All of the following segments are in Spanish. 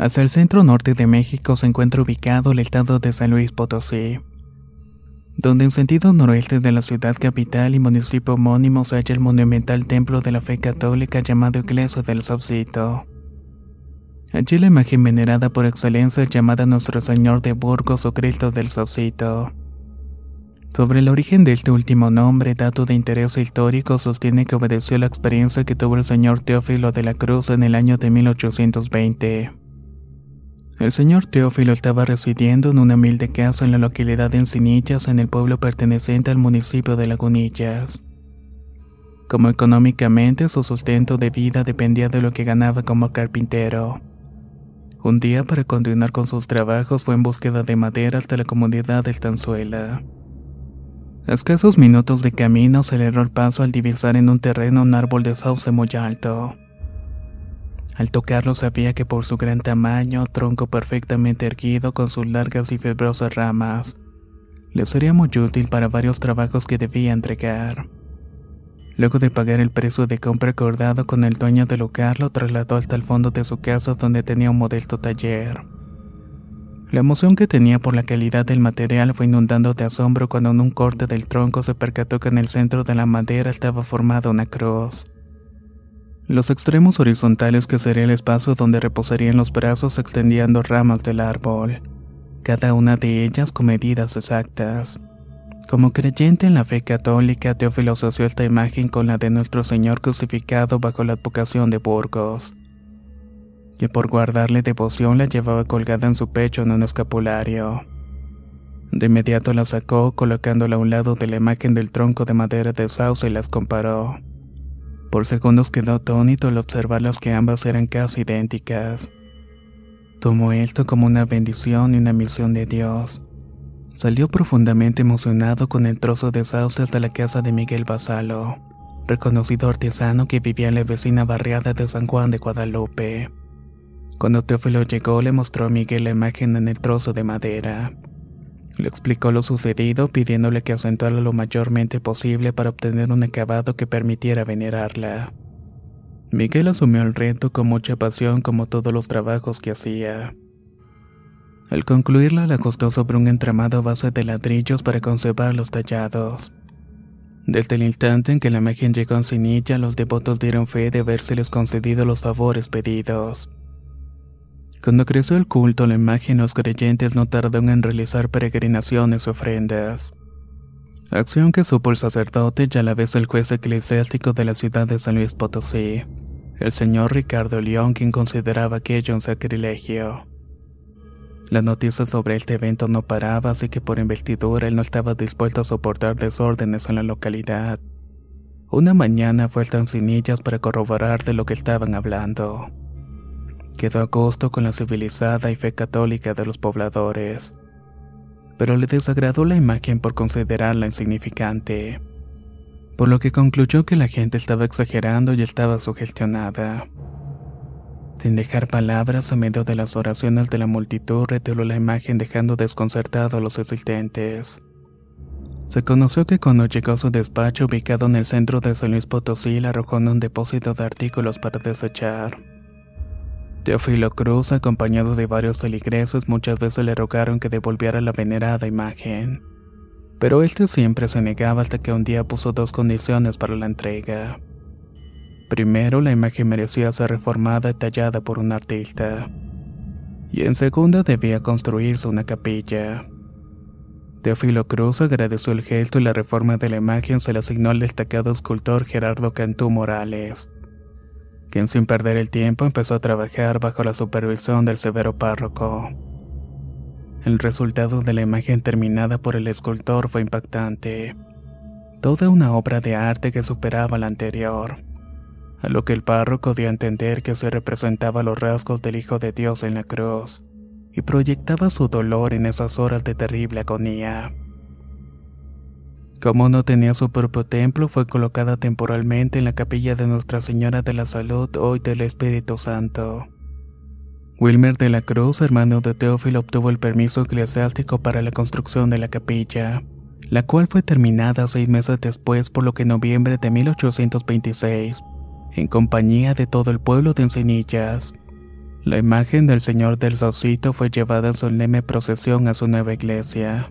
Hacia el centro norte de México se encuentra ubicado el estado de San Luis Potosí, donde en sentido noroeste de la ciudad capital y municipio homónimo se halla el monumental templo de la fe católica llamado Iglesia del Saucito. Allí la imagen venerada por excelencia es llamada Nuestro Señor de Burgos o Cristo del Saucito. Sobre el origen de este último nombre, dato de interés histórico, sostiene que obedeció la experiencia que tuvo el señor Teófilo de la Cruz en el año de 1820. El señor Teófilo estaba residiendo en una humilde casa en la localidad de Encinillas, en el pueblo perteneciente al municipio de Lagunillas. Como económicamente su sustento de vida dependía de lo que ganaba como carpintero. Un día para continuar con sus trabajos fue en búsqueda de madera hasta la comunidad de Estanzuela. A escasos minutos de camino se le erró el paso al divisar en un terreno un árbol de sauce muy alto. Al tocarlo sabía que por su gran tamaño, tronco perfectamente erguido con sus largas y fibrosas ramas, le sería muy útil para varios trabajos que debía entregar. Luego de pagar el precio de compra acordado con el dueño del lugar, lo trasladó hasta el fondo de su casa donde tenía un modesto taller. La emoción que tenía por la calidad del material fue inundando de asombro cuando en un corte del tronco se percató que en el centro de la madera estaba formada una cruz. Los extremos horizontales que sería el espacio donde reposarían los brazos extendían dos ramas del árbol, cada una de ellas con medidas exactas. Como creyente en la fe católica, Teófilo asoció esta imagen con la de nuestro Señor crucificado bajo la advocación de Burgos, que por guardarle devoción la llevaba colgada en su pecho en un escapulario. De inmediato la sacó, colocándola a un lado de la imagen del tronco de madera de sauce y las comparó. Por segundos quedó atónito al observarlas que ambas eran casi idénticas. Tomó esto como una bendición y una misión de Dios. Salió profundamente emocionado con el trozo de sauce hasta la casa de Miguel Basalo, reconocido artesano que vivía en la vecina barriada de San Juan de Guadalupe. Cuando Teófilo llegó le mostró a Miguel la imagen en el trozo de madera. Le explicó lo sucedido pidiéndole que acentuara lo mayormente posible para obtener un acabado que permitiera venerarla. Miguel asumió el reto con mucha pasión como todos los trabajos que hacía. Al concluirla la acostó sobre un entramado a base de ladrillos para conservar los tallados. Desde el instante en que la imagen llegó en Cinilla, los devotos dieron fe de habérseles concedido los favores pedidos. Cuando creció el culto, la imagen los creyentes no tardaron en realizar peregrinaciones y ofrendas. Acción que supo el sacerdote y a la vez el juez eclesiástico de la ciudad de San Luis Potosí, el señor Ricardo León, quien consideraba aquello un sacrilegio. La noticia sobre este evento no paraba, así que por investidura él no estaba dispuesto a soportar desórdenes en la localidad. Una mañana fue a Tancinillas para corroborar de lo que estaban hablando quedó a gusto con la civilizada y fe católica de los pobladores, pero le desagradó la imagen por considerarla insignificante, por lo que concluyó que la gente estaba exagerando y estaba sugestionada. Sin dejar palabras, a medio de las oraciones de la multitud retiró la imagen dejando desconcertado a los asistentes. Se conoció que cuando llegó a su despacho ubicado en el centro de San Luis Potosí, le arrojó en un depósito de artículos para desechar. Teófilo Cruz, acompañado de varios feligreses, muchas veces le rogaron que devolviera la venerada imagen. Pero este siempre se negaba hasta que un día puso dos condiciones para la entrega. Primero, la imagen merecía ser reformada y tallada por un artista. Y en segunda, debía construirse una capilla. Teófilo Cruz agradeció el gesto y la reforma de la imagen se le asignó al destacado escultor Gerardo Cantú Morales, quien sin perder el tiempo empezó a trabajar bajo la supervisión del severo párroco. El resultado de la imagen terminada por el escultor fue impactante. Toda una obra de arte que superaba la anterior a lo que el párroco dio a entender que se representaba los rasgos del Hijo de Dios en la cruz, y proyectaba su dolor en esas horas de terrible agonía. Como no tenía su propio templo, fue colocada temporalmente en la capilla de Nuestra Señora de la Salud, hoy del Espíritu Santo. Wilmer de la Cruz, hermano de Teófilo, obtuvo el permiso eclesiástico para la construcción de la capilla, la cual fue terminada seis meses después, por lo que en noviembre de 1826 en compañía de todo el pueblo de Encinillas. La imagen del Señor del Saucito fue llevada en solemne procesión a su nueva iglesia.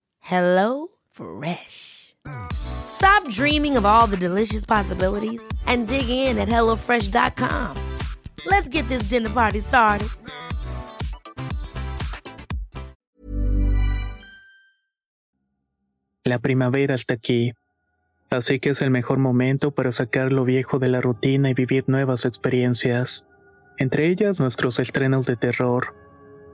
Hello Fresh. Stop dreaming of all the delicious possibilities and dig in at HelloFresh.com. Let's get this dinner party started. La primavera está aquí, así que es el mejor momento para sacar lo viejo de la rutina y vivir nuevas experiencias, entre ellas nuestros estrenos de terror,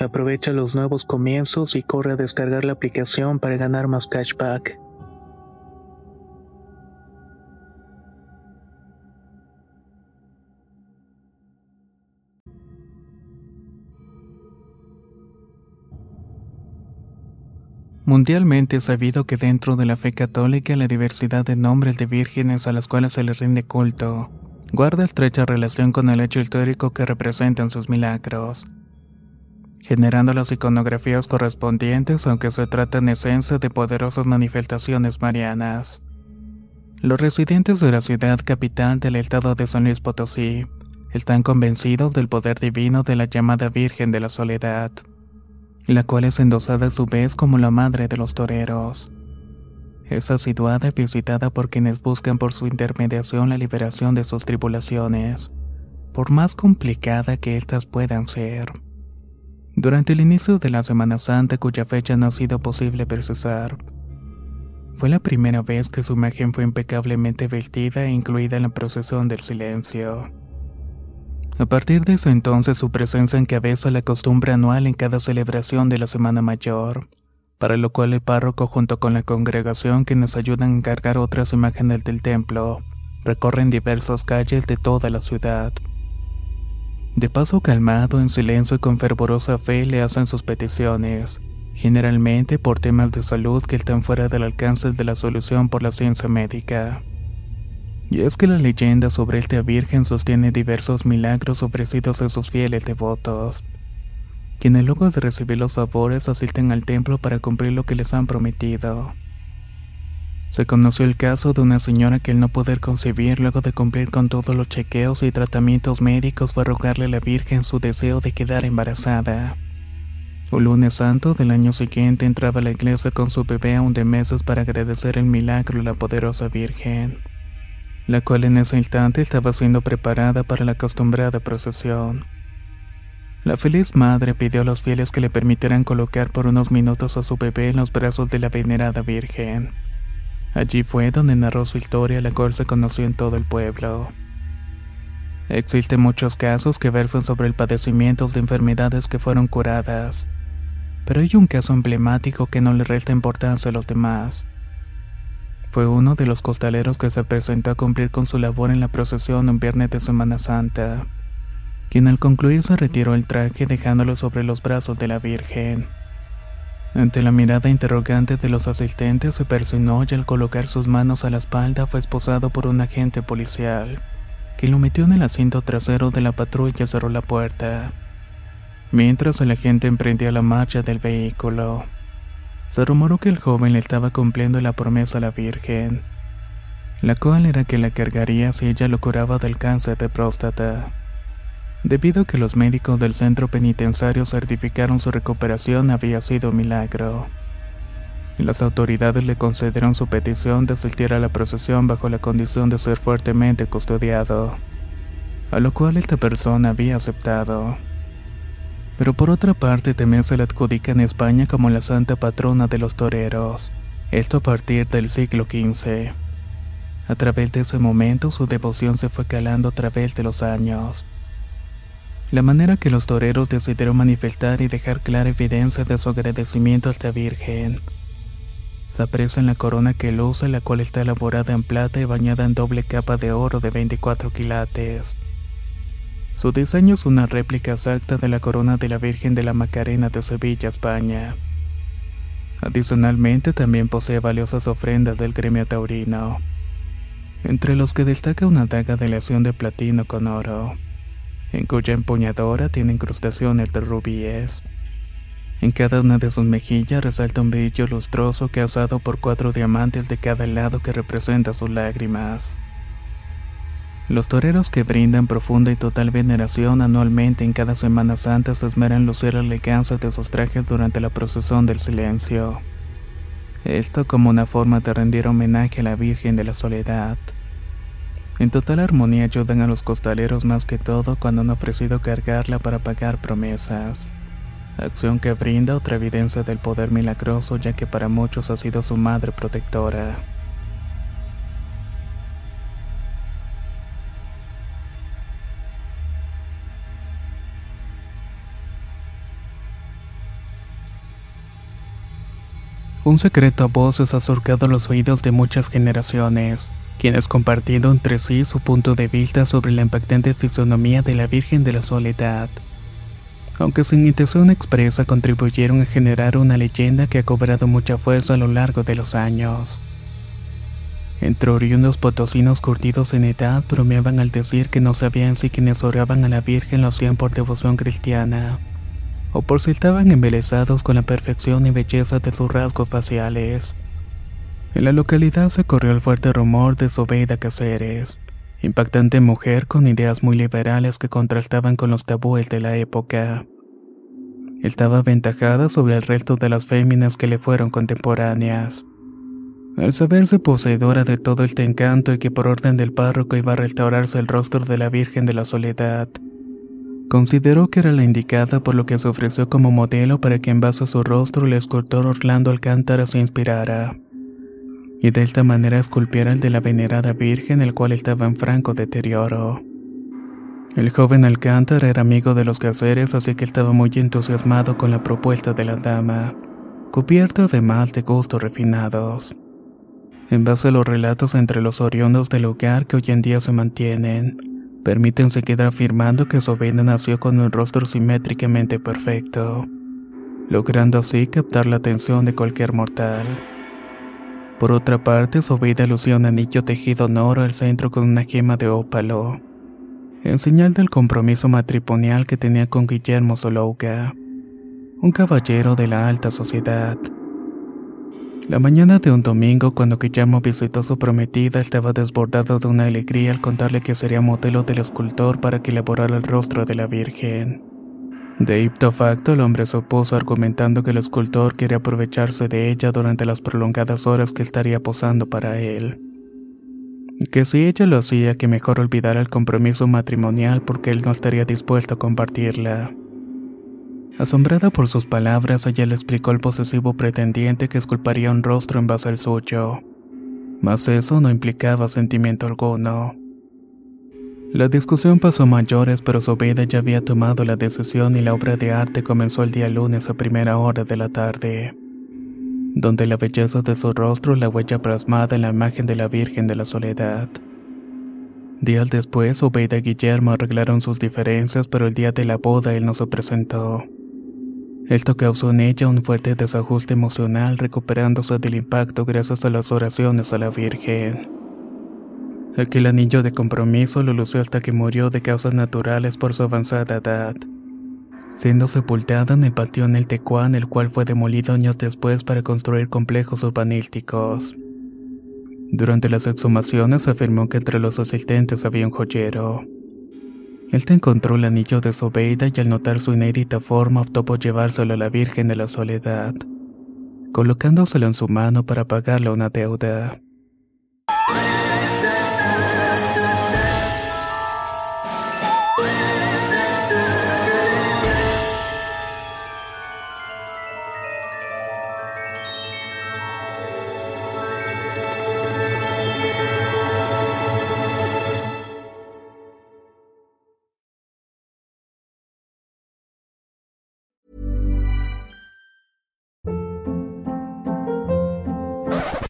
Aprovecha los nuevos comienzos y corre a descargar la aplicación para ganar más cashback. Mundialmente es sabido que dentro de la fe católica la diversidad de nombres de vírgenes a las cuales se les rinde culto guarda estrecha relación con el hecho histórico que representan sus milagros, generando las iconografías correspondientes aunque se trata en esencia de poderosas manifestaciones marianas. Los residentes de la ciudad capital del estado de San Luis Potosí están convencidos del poder divino de la llamada Virgen de la Soledad, la cual es endosada a su vez como la madre de los toreros. Es asiduada y visitada por quienes buscan por su intermediación la liberación de sus tribulaciones, por más complicada que éstas puedan ser. Durante el inicio de la Semana Santa, cuya fecha no ha sido posible precisar, fue la primera vez que su imagen fue impecablemente vestida e incluida en la procesión del silencio. A partir de ese entonces su presencia encabeza la costumbre anual en cada celebración de la Semana Mayor, para lo cual el párroco junto con la congregación que nos ayudan a encargar otras imágenes del templo, recorren diversas calles de toda la ciudad. De paso calmado, en silencio y con fervorosa fe le hacen sus peticiones, generalmente por temas de salud que están fuera del alcance de la solución por la ciencia médica. Y es que la leyenda sobre esta Virgen sostiene diversos milagros ofrecidos a sus fieles devotos quienes luego de recibir los favores asisten al templo para cumplir lo que les han prometido. Se conoció el caso de una señora que al no poder concebir luego de cumplir con todos los chequeos y tratamientos médicos fue a rogarle a la Virgen su deseo de quedar embarazada. Un lunes santo del año siguiente entraba a la iglesia con su bebé aún de meses para agradecer el milagro a la poderosa Virgen, la cual en ese instante estaba siendo preparada para la acostumbrada procesión. La feliz madre pidió a los fieles que le permitieran colocar por unos minutos a su bebé en los brazos de la venerada Virgen. Allí fue donde narró su historia, la cual se conoció en todo el pueblo. Existen muchos casos que versan sobre el padecimiento de enfermedades que fueron curadas, pero hay un caso emblemático que no le resta importancia a los demás. Fue uno de los costaleros que se presentó a cumplir con su labor en la procesión un viernes de Semana Santa quien al concluir se retiró el traje dejándolo sobre los brazos de la Virgen. Ante la mirada interrogante de los asistentes se persinó y al colocar sus manos a la espalda fue esposado por un agente policial, que lo metió en el asiento trasero de la patrulla y cerró la puerta. Mientras el agente emprendía la marcha del vehículo, se rumoró que el joven le estaba cumpliendo la promesa a la Virgen, la cual era que la cargaría si ella lo curaba del cáncer de próstata. Debido a que los médicos del centro penitenciario certificaron su recuperación había sido milagro. Las autoridades le concedieron su petición de asistir a la procesión bajo la condición de ser fuertemente custodiado, a lo cual esta persona había aceptado. Pero por otra parte también se le adjudica en España como la santa patrona de los toreros, esto a partir del siglo XV. A través de ese momento su devoción se fue calando a través de los años la manera que los toreros decidieron manifestar y dejar clara evidencia de su agradecimiento a esta Virgen. Se aprecia en la corona que luce, la cual está elaborada en plata y bañada en doble capa de oro de 24 quilates. Su diseño es una réplica exacta de la corona de la Virgen de la Macarena de Sevilla, España. Adicionalmente, también posee valiosas ofrendas del gremio taurino, entre los que destaca una daga de aleación de platino con oro en cuya empuñadora tiene incrustaciones de rubíes. En cada una de sus mejillas resalta un brillo lustroso causado por cuatro diamantes de cada lado que representa sus lágrimas. Los toreros que brindan profunda y total veneración anualmente en cada Semana Santa se esmeran lucir la elegancia de sus trajes durante la procesión del silencio. Esto como una forma de rendir homenaje a la Virgen de la Soledad. En total armonía ayudan a los costaleros más que todo cuando han ofrecido cargarla para pagar promesas. Acción que brinda otra evidencia del poder milagroso ya que para muchos ha sido su madre protectora. Un secreto a voces ha surcado los oídos de muchas generaciones quienes compartiendo entre sí su punto de vista sobre la impactante fisonomía de la Virgen de la Soledad. aunque sin intención expresa contribuyeron a generar una leyenda que ha cobrado mucha fuerza a lo largo de los años. Entre oriundos potosinos curtidos en edad bromeaban al decir que no sabían si quienes oraban a la Virgen lo hacían por devoción cristiana, o por si estaban embelesados con la perfección y belleza de sus rasgos faciales. En la localidad se corrió el fuerte rumor de Sobeida Cáceres, impactante mujer con ideas muy liberales que contrastaban con los tabúes de la época. Estaba aventajada sobre el resto de las féminas que le fueron contemporáneas. Al saberse poseedora de todo este encanto y que por orden del párroco iba a restaurarse el rostro de la Virgen de la Soledad, consideró que era la indicada por lo que se ofreció como modelo para que en base a su rostro el escultor Orlando Alcántara se inspirara, y de esta manera esculpiera el de la venerada Virgen el cual estaba en franco deterioro. El joven Alcántara era amigo de los caseres así que estaba muy entusiasmado con la propuesta de la dama, cubierta además de gustos refinados en base a los relatos entre los oriundos del lugar que hoy en día se mantienen. Permiten seguir afirmando que Sobeida nació con un rostro simétricamente perfecto, logrando así captar la atención de cualquier mortal. Por otra parte, Sobeida lucía un anillo tejido en oro al centro con una gema de ópalo, en señal del compromiso matrimonial que tenía con Guillermo Solouga, un caballero de la alta sociedad. La mañana de un domingo, cuando Guillermo visitó a su prometida, estaba desbordado de una alegría al contarle que sería modelo del escultor para que elaborara el rostro de la Virgen. De ipto facto, el hombre se opuso argumentando que el escultor quería aprovecharse de ella durante las prolongadas horas que estaría posando para él. Que si ella lo hacía, que mejor olvidara el compromiso matrimonial porque él no estaría dispuesto a compartirla. Asombrada por sus palabras, ella le explicó al posesivo pretendiente que esculparía un rostro en base al suyo. Mas eso no implicaba sentimiento alguno. La discusión pasó a mayores, pero Sobeda ya había tomado la decisión y la obra de arte comenzó el día lunes a primera hora de la tarde, donde la belleza de su rostro la huella plasmada en la imagen de la Virgen de la Soledad. Días después, Obeida y Guillermo arreglaron sus diferencias, pero el día de la boda él no se presentó. Esto causó en ella un fuerte desajuste emocional recuperándose del impacto gracias a las oraciones a la Virgen. Aquel anillo de compromiso lo lució hasta que murió de causas naturales por su avanzada edad, siendo sepultada en el panteón El Tecuán, el cual fue demolido años después para construir complejos urbanísticos. Durante las exhumaciones afirmó que entre los asistentes había un joyero. Él te encontró el anillo de Sobeida y al notar su inédita forma optó por llevárselo a la Virgen de la Soledad, colocándoselo en su mano para pagarle una deuda.